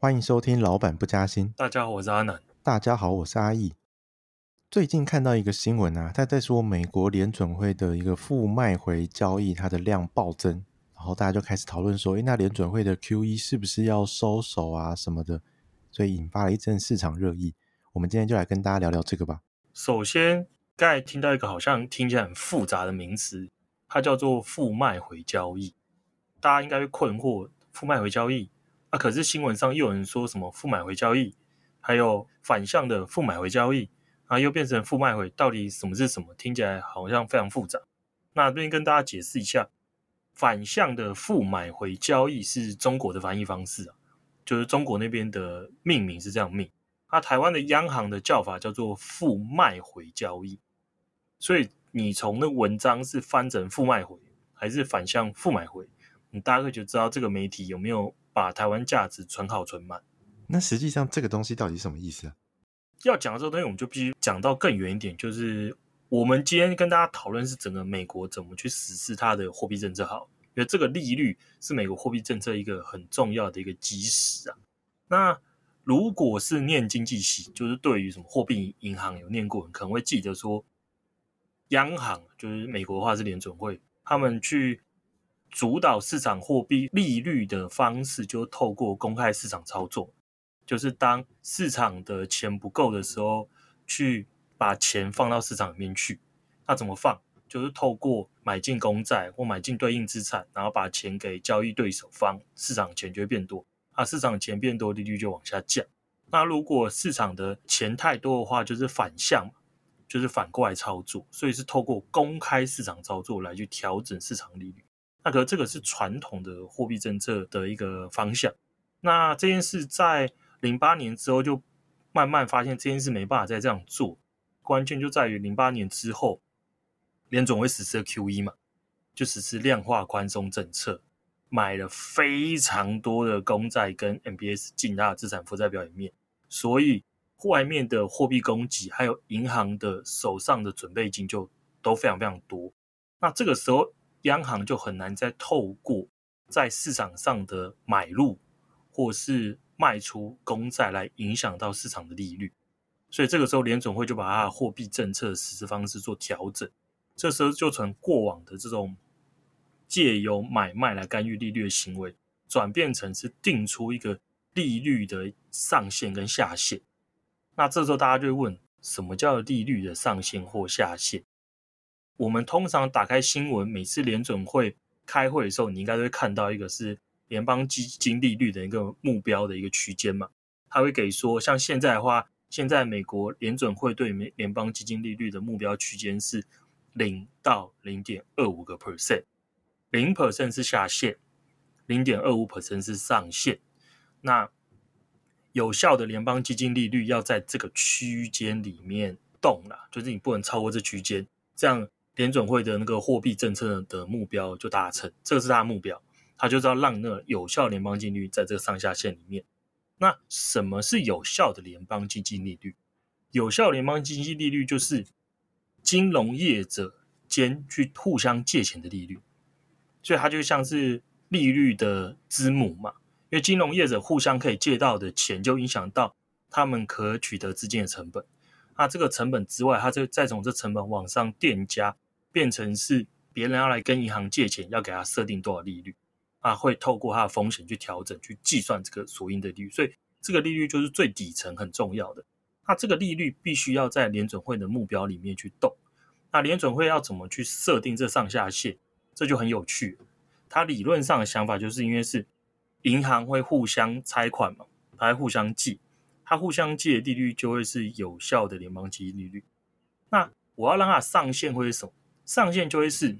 欢迎收听《老板不加薪》。大家好，我是阿南。大家好，我是阿义。最近看到一个新闻啊，他在说美国联准会的一个负卖回交易，它的量暴增，然后大家就开始讨论说，诶，那联准会的 QE 是不是要收手啊什么的？所以引发了一阵市场热议。我们今天就来跟大家聊聊这个吧。首先，刚才听到一个好像听起来很复杂的名词，它叫做负卖回交易。大家应该会困惑，负卖回交易。啊！可是新闻上又有人说什么负买回交易，还有反向的负买回交易，啊，又变成负卖回，到底什么是什么？听起来好像非常复杂。那这边跟大家解释一下，反向的负买回交易是中国的翻译方式啊，就是中国那边的命名是这样命。啊，台湾的央行的叫法叫做负卖回交易。所以你从那文章是翻成负卖回，还是反向负买回，你大概就知道这个媒体有没有。把台湾价值存好存满，那实际上这个东西到底什么意思啊？要讲的这个东西，我们就必须讲到更远一点，就是我们今天跟大家讨论是整个美国怎么去实施它的货币政策。好，因为这个利率是美国货币政策一个很重要的一个基石啊。那如果是念经济系，就是对于什么货币银行有念过，可能会记得说，央行就是美国的话是联准会，他们去。主导市场货币利率的方式，就透过公开市场操作，就是当市场的钱不够的时候，去把钱放到市场里面去。那怎么放？就是透过买进公债或买进对应资产，然后把钱给交易对手方，市场钱就会变多。啊，市场钱变多，利率就往下降。那如果市场的钱太多的话，就是反向，就是反过来操作。所以是透过公开市场操作来去调整市场利率。那个这个是传统的货币政策的一个方向。那这件事在零八年之后就慢慢发现这件事没办法再这样做，关键就在于零八年之后，联准会实施 QE 嘛，就实施量化宽松政策，买了非常多的公债跟 MBS 进它的资产负债表里面，所以外面的货币供给还有银行的手上的准备金就都非常非常多。那这个时候。央行就很难再透过在市场上的买入或是卖出公债来影响到市场的利率，所以这个时候联总会就把它的货币政策实施方式做调整。这时候就从过往的这种借由买卖来干预利率的行为，转变成是定出一个利率的上限跟下限。那这时候大家就会问：什么叫利率的上限或下限？我们通常打开新闻，每次联准会开会的时候，你应该都会看到一个是联邦基金利率的一个目标的一个区间嘛。他会给说，像现在的话，现在美国联准会对美联邦基金利率的目标区间是零到零点二五个 percent，零 percent 是下限，零点二五 percent 是上限。那有效的联邦基金利率要在这个区间里面动了，就是你不能超过这区间，这样。联准会的那个货币政策的目标就达成，这个是他的目标，他就是要让那个有效联邦利率在这个上下限里面。那什么是有效的联邦基金利率？有效联邦基金利率就是金融业者间去互相借钱的利率，所以它就像是利率的之母嘛。因为金融业者互相可以借到的钱，就影响到他们可取得资金的成本。那这个成本之外，它就再从这成本往上垫加。变成是别人要来跟银行借钱，要给他设定多少利率啊？会透过他的风险去调整，去计算这个所应的利率。所以这个利率就是最底层很重要的。那这个利率必须要在联准会的目标里面去动。那联准会要怎么去设定这上下限？这就很有趣。它理论上的想法就是因为是银行会互相拆款嘛，它互相借，它互相借的利率就会是有效的联邦基金利率。那我要让它上限会是什么？上限就会是，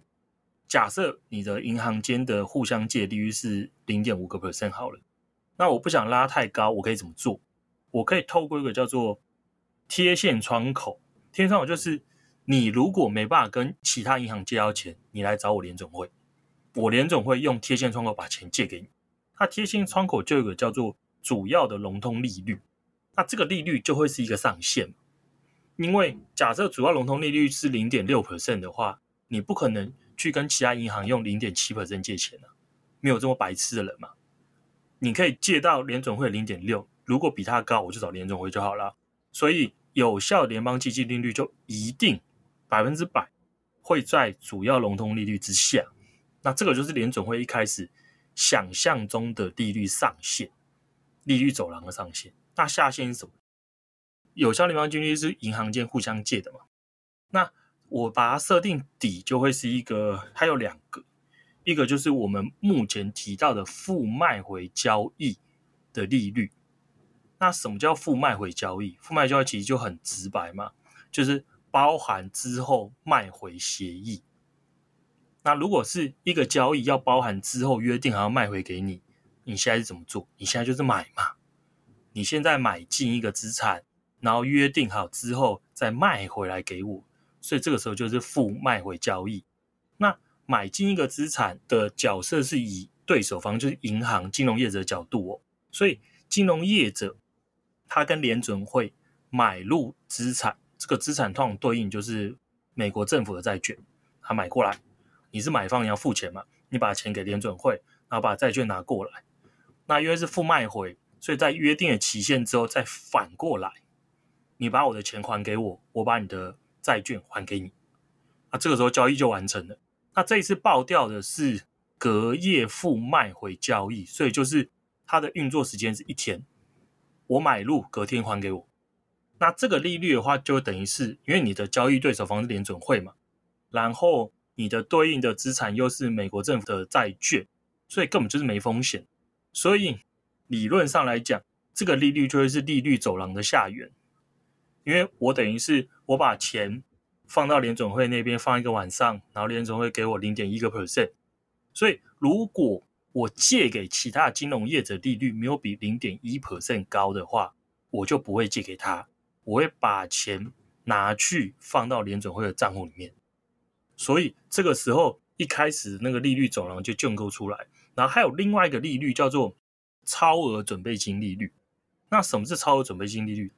假设你的银行间的互相借利率是零点五个 percent 好了，那我不想拉太高，我可以怎么做？我可以透过一个叫做贴现窗口，贴现窗口就是你如果没办法跟其他银行借到钱，你来找我联总会，我联总会用贴现窗口把钱借给你。那贴现窗口就有一个叫做主要的融通利率，那这个利率就会是一个上限。因为假设主要融通利率是零点六 percent 的话，你不可能去跟其他银行用零点七 percent 借钱啊，没有这么白痴的人嘛。你可以借到联准会零点六，如果比它高，我就找联准会就好了。所以有效联邦基金利率就一定百分之百会在主要融通利率之下。那这个就是联准会一开始想象中的利率上限，利率走廊的上限。那下限是什么？有效联邦基金是银行间互相借的嘛？那我把它设定底，就会是一个，它有两个，一个就是我们目前提到的负卖回交易的利率。那什么叫负卖回交易？负卖交易其实就很直白嘛，就是包含之后卖回协议。那如果是一个交易要包含之后约定还要卖回给你，你现在是怎么做？你现在就是买嘛，你现在买进一个资产。然后约定好之后再卖回来给我，所以这个时候就是负卖回交易。那买进一个资产的角色是以对手方就是银行、金融业者的角度哦，所以金融业者他跟联准会买入资产，这个资产通常对应就是美国政府的债券，他买过来，你是买方你要付钱嘛，你把钱给联准会，然后把债券拿过来，那因为是负卖回，所以在约定的期限之后再反过来。你把我的钱还给我，我把你的债券还给你，那这个时候交易就完成了。那这一次爆掉的是隔夜负卖回交易，所以就是它的运作时间是一天，我买入隔天还给我。那这个利率的话，就等于是因为你的交易对手方是联准会嘛，然后你的对应的资产又是美国政府的债券，所以根本就是没风险。所以理论上来讲，这个利率就会是利率走廊的下缘。因为我等于是我把钱放到联准会那边放一个晚上，然后联准会给我零点一个 percent，所以如果我借给其他金融业者利率没有比零点一 percent 高的话，我就不会借给他，我会把钱拿去放到联准会的账户里面。所以这个时候一开始那个利率走廊就建构出来，然后还有另外一个利率叫做超额准备金利率。那什么是超额准备金利率？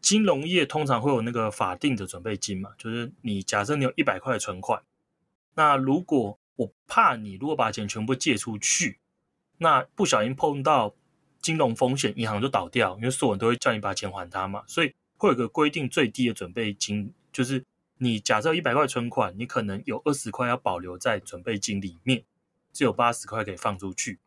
金融业通常会有那个法定的准备金嘛，就是你假设你有一百块存款，那如果我怕你如果把钱全部借出去，那不小心碰到金融风险，银行就倒掉，因为所有人都会叫你把钱还他嘛，所以会有个规定最低的准备金，就是你假设一百块存款，你可能有二十块要保留在准备金里面，只有八十块可以放出去。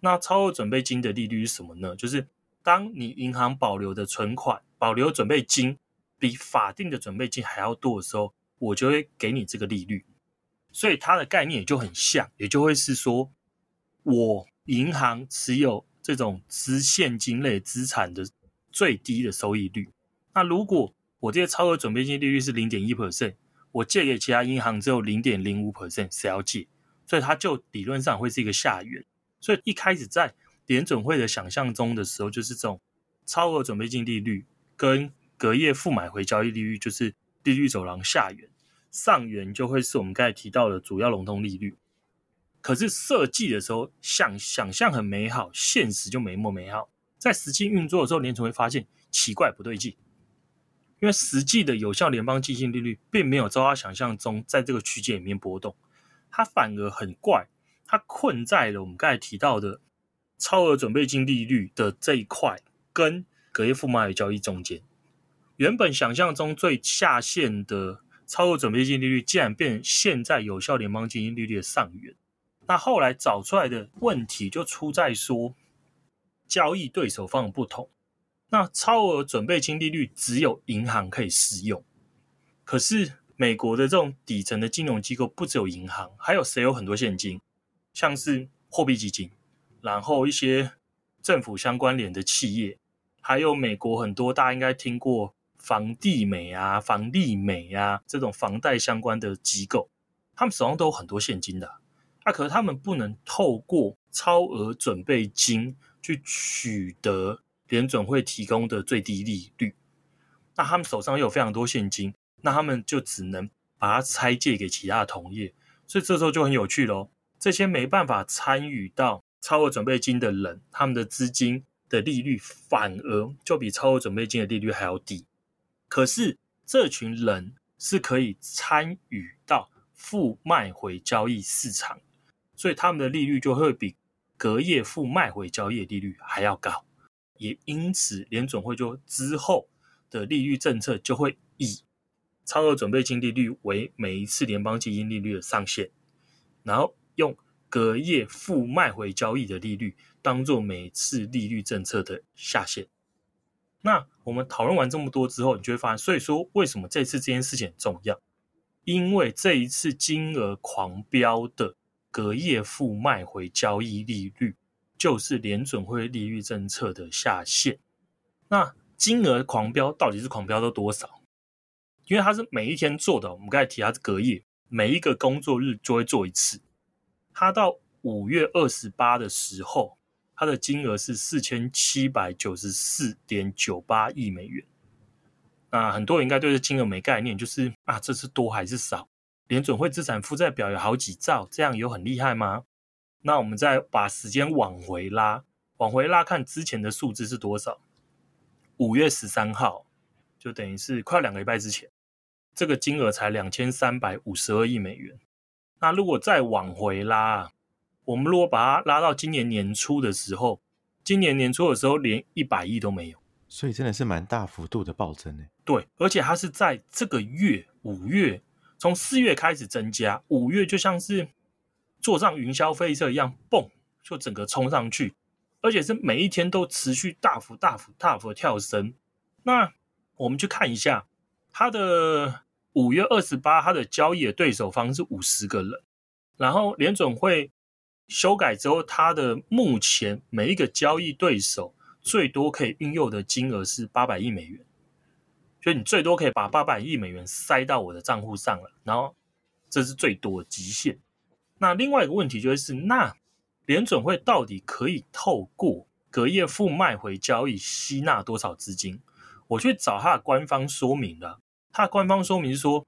那超额准备金的利率是什么呢？就是当你银行保留的存款。保留准备金比法定的准备金还要多的时候，我就会给你这个利率。所以它的概念也就很像，也就会是说，我银行持有这种资现金类资产的最低的收益率。那如果我这些超额准备金利率是零点一 percent，我借给其他银行只有零点零五 percent，谁要借？所以它就理论上会是一个下缘。所以一开始在联准会的想象中的时候，就是这种超额准备金利率。跟隔夜负买回交易利率就是利率走廊下缘，上缘就会是我们刚才提到的主要融通利率。可是设计的时候想想象很美好，现实就没那么美好。在实际运作的时候，联准会发现奇怪不对劲，因为实际的有效联邦基金利率并没有照他想象中在这个区间里面波动，它反而很怪，它困在了我们刚才提到的超额准备金利率的这一块跟。隔夜负卖回交易中间，原本想象中最下限的超额准备金利率，竟然变现在有效联邦基金利率的上缘。那后来找出来的问题就出在说，交易对手方不同。那超额准备金利率只有银行可以适用，可是美国的这种底层的金融机构不只有银行，还有谁有很多现金，像是货币基金，然后一些政府相关联的企业。还有美国很多大家应该听过房地美啊、房利美啊这种房贷相关的机构，他们手上都有很多现金的，啊，可是他们不能透过超额准备金去取得联准会提供的最低利率，那他们手上又有非常多现金，那他们就只能把它拆借给其他同业，所以这时候就很有趣喽，这些没办法参与到超额准备金的人，他们的资金。的利率反而就比超额准备金的利率还要低，可是这群人是可以参与到负卖回交易市场，所以他们的利率就会比隔夜负卖回交易利率还要高，也因此联准会就之后的利率政策就会以超额准备金利率为每一次联邦基金利率的上限，然后用隔夜负卖回交易的利率当做每次利率政策的下限。那我们讨论完这么多之后，你就会发现，所以说为什么这次这件事情很重要？因为这一次金额狂飙的隔夜负卖回交易利率，就是联准会利率政策的下限。那金额狂飙到底是狂飙到多少？因为它是每一天做的，我们刚才提它是隔夜，每一个工作日就会做一次。它到五月二十八的时候。它的金额是四千七百九十四点九八亿美元。那很多人应该对这金额没概念，就是啊，这是多还是少？联准会资产负债表有好几兆，这样有很厉害吗？那我们再把时间往回拉，往回拉看之前的数字是多少？五月十三号，就等于是快两个礼拜之前，这个金额才两千三百五十二亿美元。那如果再往回拉，我们如果把它拉到今年年初的时候，今年年初的时候连一百亿都没有，所以真的是蛮大幅度的暴增呢。对，而且它是在这个月五月，从四月开始增加，五月就像是坐上云霄飞车一样，蹦就整个冲上去，而且是每一天都持续大幅、大幅、大幅的跳升。那我们去看一下，它的五月二十八，它的交易的对手方是五十个人，然后联准会。修改之后，它的目前每一个交易对手最多可以运用的金额是八百亿美元，所以你最多可以把八百亿美元塞到我的账户上了，然后这是最多的极限。那另外一个问题就是，那联准会到底可以透过隔夜负卖回交易吸纳多少资金？我去找它的官方说明了，它的官方说明说，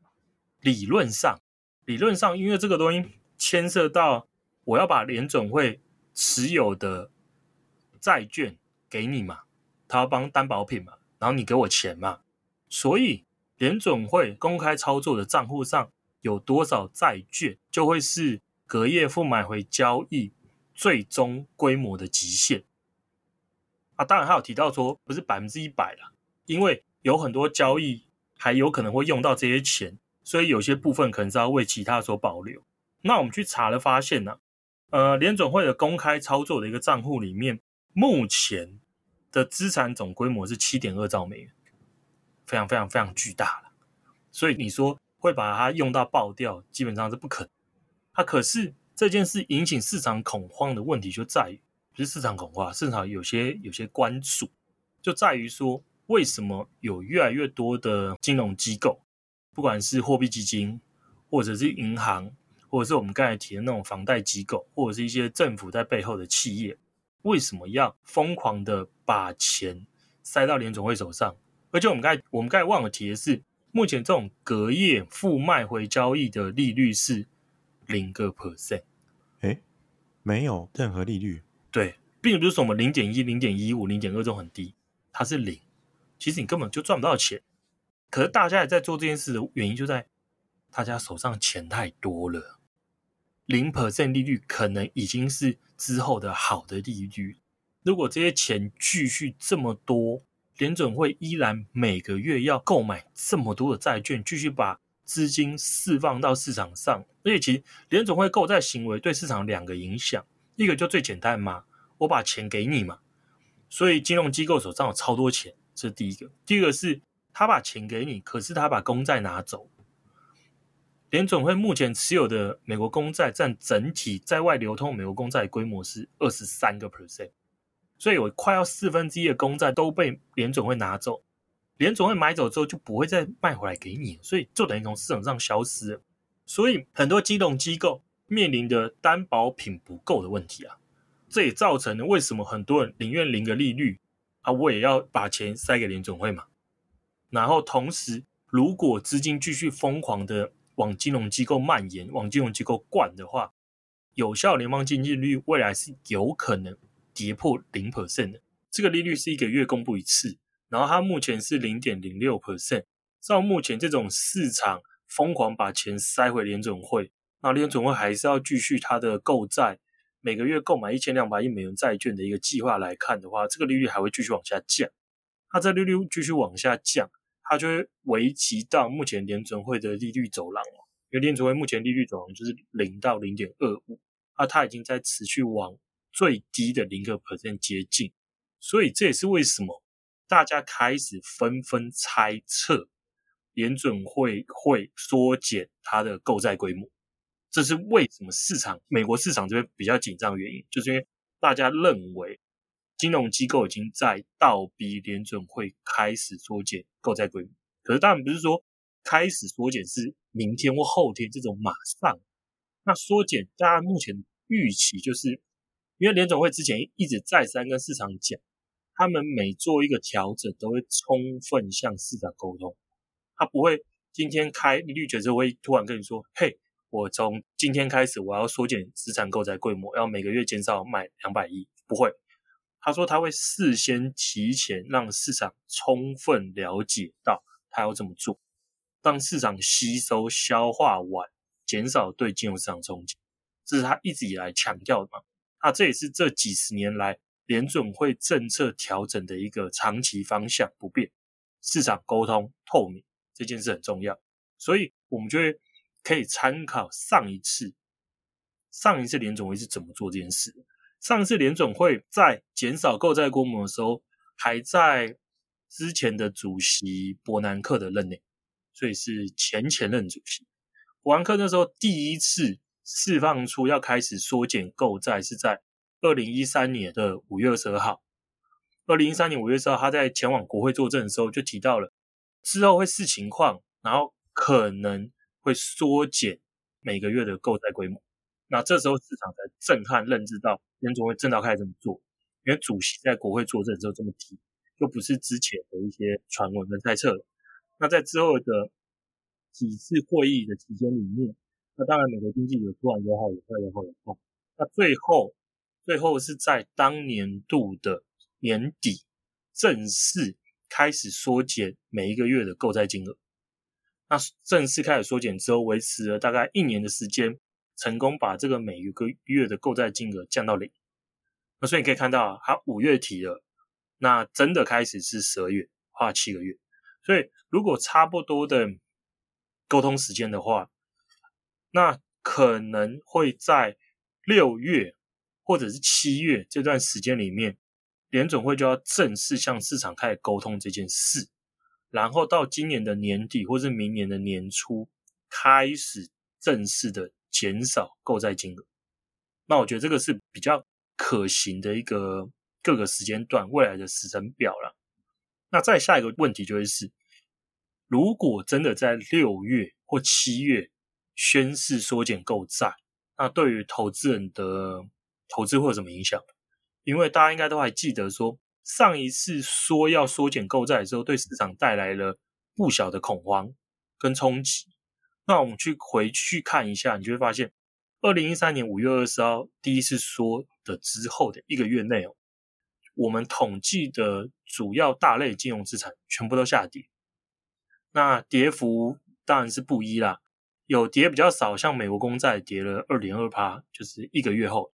理论上，理论上，因为这个东西牵涉到。我要把联准会持有的债券给你嘛，他要帮担保品嘛，然后你给我钱嘛，所以联准会公开操作的账户上有多少债券，就会是隔夜负买回交易最终规模的极限啊。当然，他有提到说不是百分之一百啦，因为有很多交易还有可能会用到这些钱，所以有些部分可能是要为其他所保留。那我们去查了，发现呢、呃，联准会的公开操作的一个账户里面，目前的资产总规模是七点二兆美元，非常非常非常巨大了。所以你说会把它用到爆掉，基本上是不可能。它、啊、可是这件事引起市场恐慌的问题就在于，不是市场恐慌，市场有些有些关注，就在于说，为什么有越来越多的金融机构，不管是货币基金或者是银行。或者是我们刚才提的那种房贷机构，或者是一些政府在背后的企业，为什么要疯狂的把钱塞到联总会手上？而且我们刚才我们刚才忘了提的是，目前这种隔夜负卖回交易的利率是零个 percent，诶，没有任何利率。对，并不是什么零点一、零点一五、零点二这种很低，它是零。其实你根本就赚不到钱。可是大家也在做这件事的原因就在大家手上钱太多了。零 percent 利率可能已经是之后的好的利率。如果这些钱继续这么多，联准会依然每个月要购买这么多的债券，继续把资金释放到市场上。而且，其实联准会购债行为对市场两个影响：一个就最简单嘛，我把钱给你嘛，所以金融机构手上有超多钱，这是第一个；第二个是他把钱给你，可是他把公债拿走。联准会目前持有的美国公债占整体在外流通美国公债规模是二十三个 percent，所以有快要四分之一的公债都被联准会拿走。联准会买走之后就不会再卖回来给你，所以就等于从市场上消失。所以很多金融机构面临的担保品不够的问题啊，这也造成了为什么很多人宁愿零个利率啊，我也要把钱塞给联准会嘛。然后同时，如果资金继续疯狂的往金融机构蔓延，往金融机构灌的话，有效联邦基金率未来是有可能跌破零 percent 的。这个利率是一个月公布一次，然后它目前是零点零六 percent。照目前这种市场疯狂把钱塞回联准会，那联准会还是要继续它的购债，每个月购买一千两百亿美元债券的一个计划来看的话，这个利率还会继续往下降。它这利率继续往下降，它就会危及到目前联准会的利率走廊哦。因为联准会目前利率走廊就是零到零点二五，啊它已经在持续往最低的零个 percent 接近，所以这也是为什么大家开始纷纷猜测联准会会缩减它的购债规模。这是为什么市场美国市场这边比较紧张的原因，就是因为大家认为金融机构已经在倒逼联准会开始缩减购债规模。可是当然不是说开始缩减是明天或后天这种马上。那缩减大家目前预期就是，因为联准会之前一直再三跟市场讲，他们每做一个调整都会充分向市场沟通，他不会今天开利率决策会突然跟你说，嘿。我从今天开始，我要缩减资产购债规模，要每个月减少买两百亿。不会，他说他会事先提前让市场充分了解到他要怎么做，让市场吸收消化完，减少对金融市场冲击。这是他一直以来强调的嘛。那这也是这几十年来联准会政策调整的一个长期方向不变，市场沟通透明这件事很重要，所以我们就会。可以参考上一次，上一次联准会是怎么做这件事。上次联准会在减少购债规模的时候，还在之前的主席伯南克的任内，所以是前前任主席伯南克那时候第一次释放出要开始缩减购债，是在二零一三年的五月二十二号。二零一三年五月二十二号，他在前往国会作证的时候就提到了之后会视情况，然后可能。会缩减每个月的购债规模，那这时候市场才震撼认知到联总会正要开始这么做，因为主席在国会作证的时候这么提，就不是之前的一些传闻跟猜测了。那在之后的几次会议的期间里面，那当然美国经济有突然有好有坏有好有坏，那最后最后是在当年度的年底正式开始缩减每一个月的购债金额。那正式开始缩减之后，维持了大概一年的时间，成功把这个每一个月的购债金额降到零。那所以你可以看到，它五月提了，那真的开始是十二月，花七个月。所以如果差不多的沟通时间的话，那可能会在六月或者是七月这段时间里面，联准会就要正式向市场开始沟通这件事。然后到今年的年底，或是明年的年初，开始正式的减少购债金额。那我觉得这个是比较可行的一个各个时间段未来的时程表了。那再下一个问题就会是，如果真的在六月或七月宣示缩减购债，那对于投资人的投资会有什么影响？因为大家应该都还记得说。上一次说要缩减购债的时候，对市场带来了不小的恐慌跟冲击。那我们去回去看一下，你就会发现，二零一三年五月二十号第一次说的之后的一个月内哦，我们统计的主要大类金融资产全部都下跌。那跌幅当然是不一啦，有跌比较少，像美国公债跌了二点二趴，就是一个月后。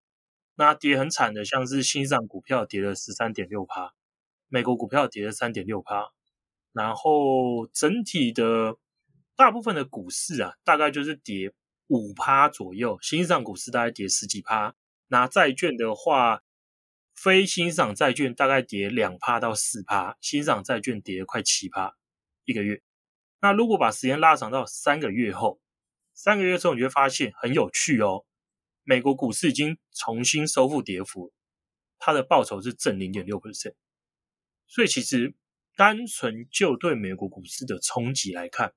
那跌很惨的，像是新上股票跌了十三点六趴，美国股票跌了三点六趴，然后整体的大部分的股市啊，大概就是跌五趴左右。新上股市大概跌十几趴，拿债券的话，非新上债券大概跌两趴到四趴，新上债券跌了快七趴一个月。那如果把时间拉长到三个月后，三个月之后，你会发现很有趣哦。美国股市已经重新收复跌幅，它的报酬是正零点六 percent，所以其实单纯就对美国股市的冲击来看，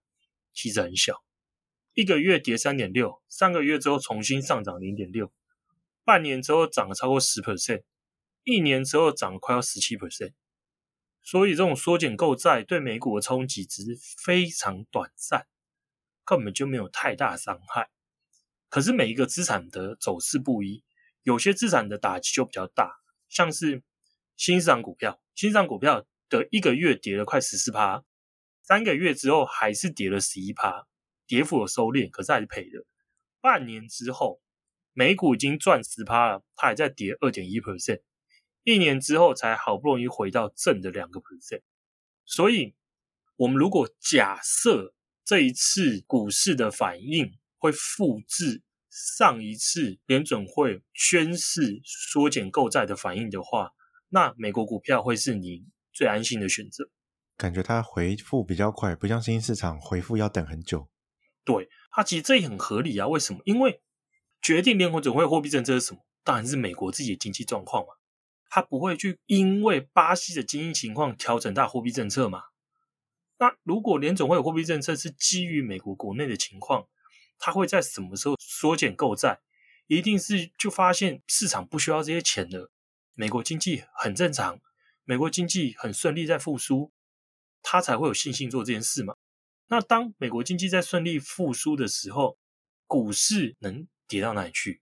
其实很小。一个月跌三点六，三个月之后重新上涨零点六，半年之后涨了超过十 percent，一年之后涨了快要十七 percent。所以这种缩减购债对美股的冲击只是非常短暂，根本就没有太大伤害。可是每一个资产的走势不一，有些资产的打击就比较大，像是新兴股票，新兴股票的一个月跌了快十四趴，三个月之后还是跌了十一趴，跌幅有收敛，可是还是赔的。半年之后，美股已经赚十趴了，它还在跌二点一 percent，一年之后才好不容易回到正的两个 percent。所以，我们如果假设这一次股市的反应会复制上一次联准会宣示缩减购债的反应的话，那美国股票会是你最安心的选择。感觉它回复比较快，不像新兴市场回复要等很久。对，它其实这也很合理啊。为什么？因为决定联准会货币政策是什么？当然是美国自己的经济状况嘛。它不会去因为巴西的经济情况调整它货币政策嘛。那如果联总会有货币政策是基于美国国内的情况，它会在什么时候缩减购债？一定是就发现市场不需要这些钱了，美国经济很正常，美国经济很顺利在复苏。他才会有信心做这件事嘛。那当美国经济在顺利复苏的时候，股市能跌到哪里去？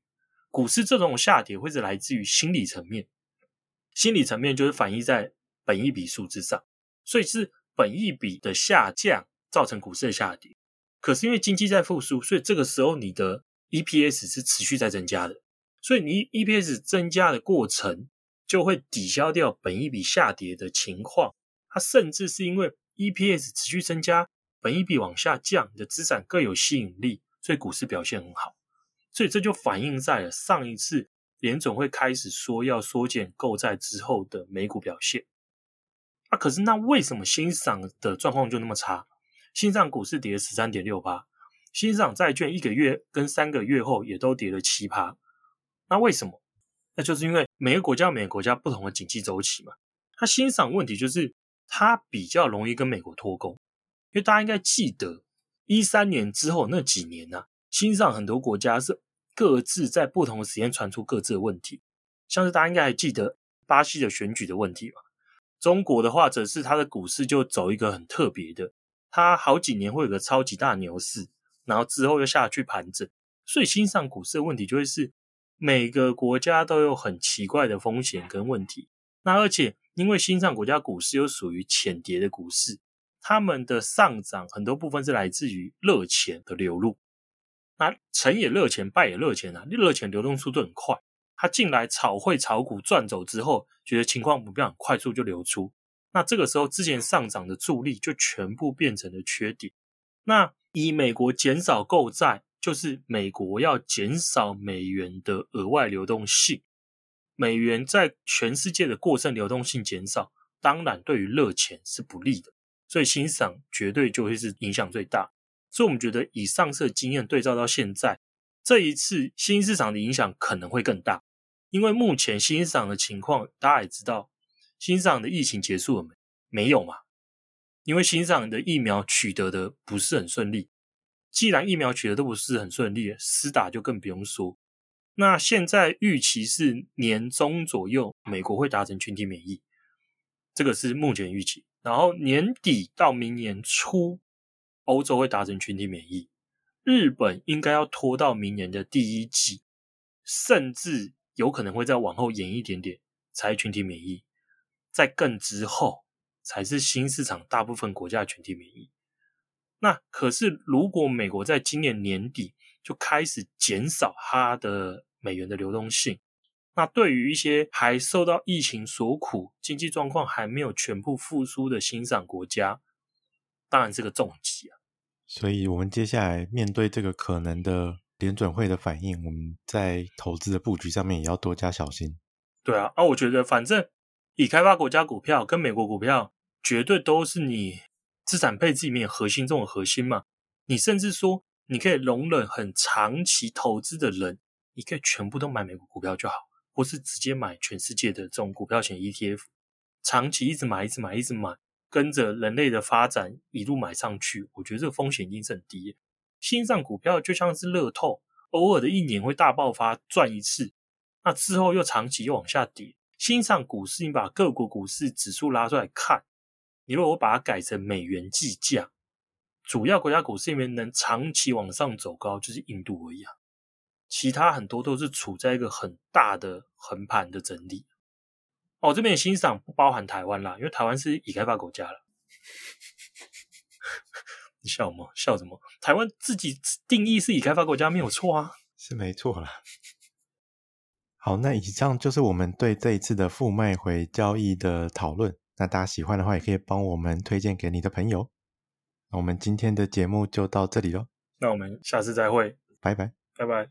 股市这种下跌会是来自于心理层面，心理层面就是反映在本益比数字上，所以是本益比的下降造成股市的下跌。可是因为经济在复苏，所以这个时候你的 EPS 是持续在增加的，所以你 EPS 增加的过程就会抵消掉本益比下跌的情况。它甚至是因为 EPS 持续增加，本益比往下降，你的资产更有吸引力，所以股市表现很好。所以这就反映在了上一次联总会开始说要缩减购债之后的美股表现。啊，可是那为什么新兴的状况就那么差？新上股市跌十三点六八，新上债券一个月跟三个月后也都跌了七趴。那为什么？那就是因为每个国家每个国家不同的景气周期嘛。它新兴问题就是。它比较容易跟美国脱钩，因为大家应该记得一三年之后那几年呢、啊，新上很多国家是各自在不同的时间传出各自的问题，像是大家应该还记得巴西的选举的问题嘛，中国的话则是它的股市就走一个很特别的，它好几年会有个超级大牛市，然后之后又下去盘整，所以新上股市的问题就会是每个国家都有很奇怪的风险跟问题，那而且。因为新上国家股市又属于浅跌的股市，他们的上涨很多部分是来自于热钱的流入。那成也热钱，败也热钱啊！热钱流动速度很快，他进来炒汇炒股赚走之后，觉得情况不妙，快速就流出。那这个时候之前上涨的助力就全部变成了缺点。那以美国减少购债，就是美国要减少美元的额外流动性。美元在全世界的过剩流动性减少，当然对于热钱是不利的，所以新涨绝对就会是影响最大。所以我们觉得以上次的经验对照到现在，这一次新市场的影响可能会更大，因为目前新市场的情况大家也知道，新市场的疫情结束了没？没有嘛？因为新市场的疫苗取得的不是很顺利，既然疫苗取得都不是很顺利，施打就更不用说。那现在预期是年中左右，美国会达成群体免疫，这个是目前预期。然后年底到明年初，欧洲会达成群体免疫，日本应该要拖到明年的第一季，甚至有可能会再往后延一点点才群体免疫，在更之后才是新市场大部分国家的群体免疫。那可是如果美国在今年年底，就开始减少它的美元的流动性，那对于一些还受到疫情所苦、经济状况还没有全部复苏的新兴国家，当然是个重击啊。所以，我们接下来面对这个可能的联准会的反应，我们在投资的布局上面也要多加小心。对啊，啊，我觉得反正已开发国家股票跟美国股票绝对都是你资产配置里面核心中的核心嘛。你甚至说。你可以容忍很长期投资的人，你可以全部都买美国股票就好，或是直接买全世界的这种股票型 ETF，长期一直买，一直买，一直买，跟着人类的发展一路买上去。我觉得这个风险已经是很低。新上股票就像是乐透，偶尔的一年会大爆发赚一次，那之后又长期又往下跌。新上股市，你把各国股市指数拉出来看，你如果把它改成美元计价。主要国家股市里面能长期往上走高，就是印度而已啊，其他很多都是处在一个很大的横盘的整理。哦，这边的欣赏不包含台湾啦，因为台湾是已开发国家了。你笑什么？笑什么？台湾自己定义是已开发国家没有错啊，是没错啦。好，那以上就是我们对这一次的负卖回交易的讨论。那大家喜欢的话，也可以帮我们推荐给你的朋友。那我们今天的节目就到这里喽。那我们下次再会，拜拜，拜拜。